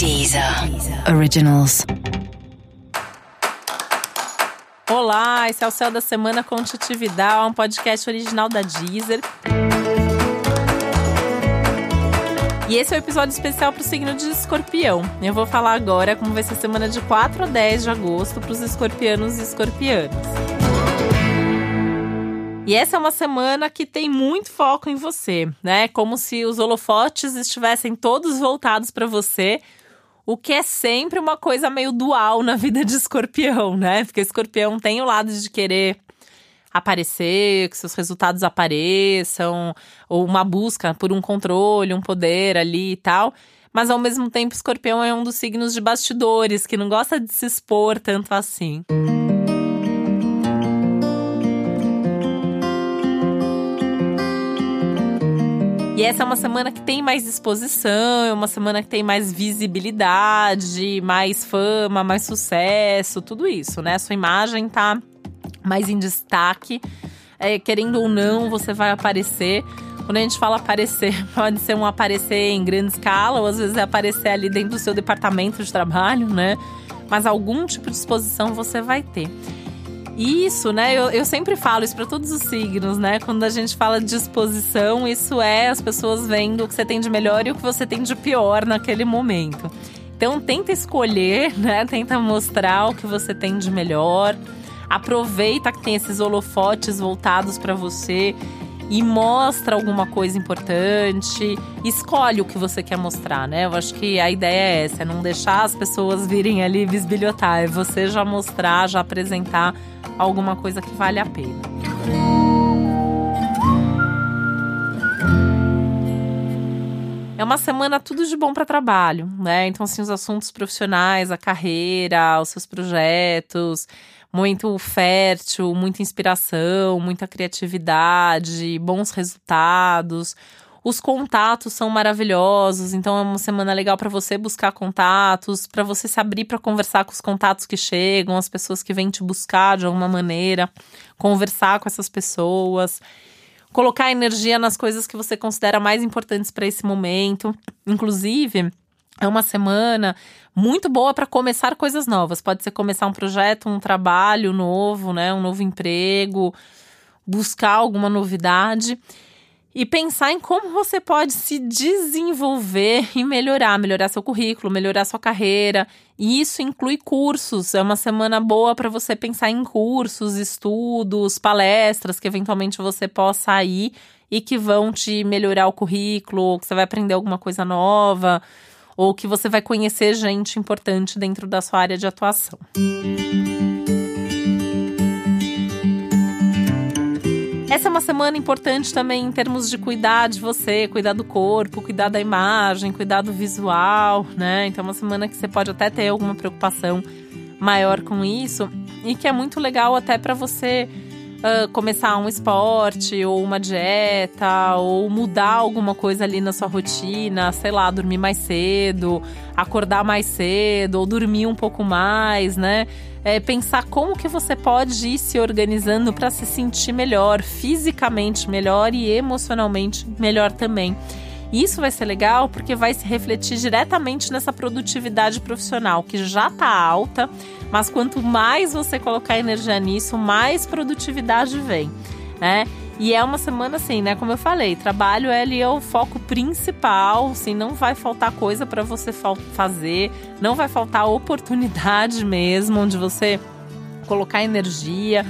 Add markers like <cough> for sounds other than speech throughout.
Deezer Originals. Olá, esse é o Céu da Semana com Titividade, um podcast original da Deezer. E esse é o um episódio especial para o signo de escorpião. Eu vou falar agora como vai ser a semana de 4 a 10 de agosto para os escorpianos e escorpianas. E essa é uma semana que tem muito foco em você, né? Como se os holofotes estivessem todos voltados para você, o que é sempre uma coisa meio dual na vida de escorpião, né? Porque escorpião tem o lado de querer aparecer, que seus resultados apareçam, ou uma busca por um controle, um poder ali e tal. Mas ao mesmo tempo, escorpião é um dos signos de bastidores, que não gosta de se expor tanto assim. E essa é uma semana que tem mais exposição, é uma semana que tem mais visibilidade, mais fama, mais sucesso, tudo isso, né? Sua imagem tá mais em destaque. É, querendo ou não, você vai aparecer. Quando a gente fala aparecer, <laughs> pode ser um aparecer em grande escala, ou às vezes é aparecer ali dentro do seu departamento de trabalho, né? Mas algum tipo de exposição você vai ter. Isso, né? Eu, eu sempre falo isso para todos os signos, né? Quando a gente fala de exposição, isso é as pessoas vendo o que você tem de melhor e o que você tem de pior naquele momento. Então tenta escolher, <laughs> né? Tenta mostrar o que você tem de melhor. Aproveita que tem esses holofotes voltados para você e mostra alguma coisa importante, escolhe o que você quer mostrar, né? Eu acho que a ideia é essa, é não deixar as pessoas virem ali bisbilhotar, é você já mostrar, já apresentar alguma coisa que vale a pena. É uma semana tudo de bom para trabalho, né? Então, assim, os assuntos profissionais, a carreira, os seus projetos, muito fértil, muita inspiração, muita criatividade, bons resultados. Os contatos são maravilhosos, então é uma semana legal para você buscar contatos, para você se abrir para conversar com os contatos que chegam, as pessoas que vêm te buscar de alguma maneira, conversar com essas pessoas, colocar energia nas coisas que você considera mais importantes para esse momento. Inclusive, é uma semana muito boa para começar coisas novas. Pode ser começar um projeto, um trabalho novo, né, um novo emprego, buscar alguma novidade e pensar em como você pode se desenvolver e melhorar, melhorar seu currículo, melhorar sua carreira. E isso inclui cursos. É uma semana boa para você pensar em cursos, estudos, palestras que eventualmente você possa ir e que vão te melhorar o currículo, que você vai aprender alguma coisa nova ou que você vai conhecer gente importante dentro da sua área de atuação. Essa é uma semana importante também em termos de cuidar de você, cuidar do corpo, cuidar da imagem, cuidar do visual, né? Então, é uma semana que você pode até ter alguma preocupação maior com isso e que é muito legal até para você uh, começar um esporte ou uma dieta ou mudar alguma coisa ali na sua rotina, sei lá, dormir mais cedo, acordar mais cedo ou dormir um pouco mais, né? É, pensar como que você pode ir se organizando para se sentir melhor, fisicamente melhor e emocionalmente melhor também. Isso vai ser legal porque vai se refletir diretamente nessa produtividade profissional que já está alta, mas quanto mais você colocar energia nisso, mais produtividade vem, né? E é uma semana assim, né? Como eu falei, trabalho ele é o foco principal, assim, não vai faltar coisa para você fazer, não vai faltar oportunidade <laughs> mesmo onde você colocar energia.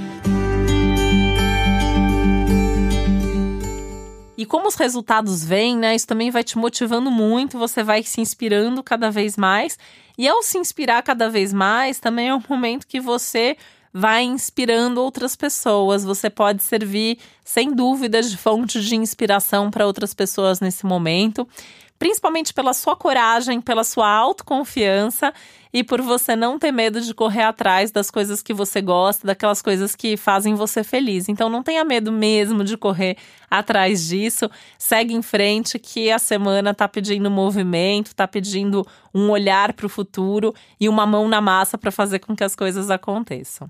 E como os resultados vêm, né? Isso também vai te motivando muito, você vai se inspirando cada vez mais. E ao se inspirar cada vez mais, também é um momento que você vai inspirando outras pessoas. Você pode servir, sem dúvida, de fonte de inspiração para outras pessoas nesse momento principalmente pela sua coragem, pela sua autoconfiança e por você não ter medo de correr atrás das coisas que você gosta, daquelas coisas que fazem você feliz. Então não tenha medo mesmo de correr atrás disso. Segue em frente que a semana tá pedindo movimento, tá pedindo um olhar para o futuro e uma mão na massa para fazer com que as coisas aconteçam.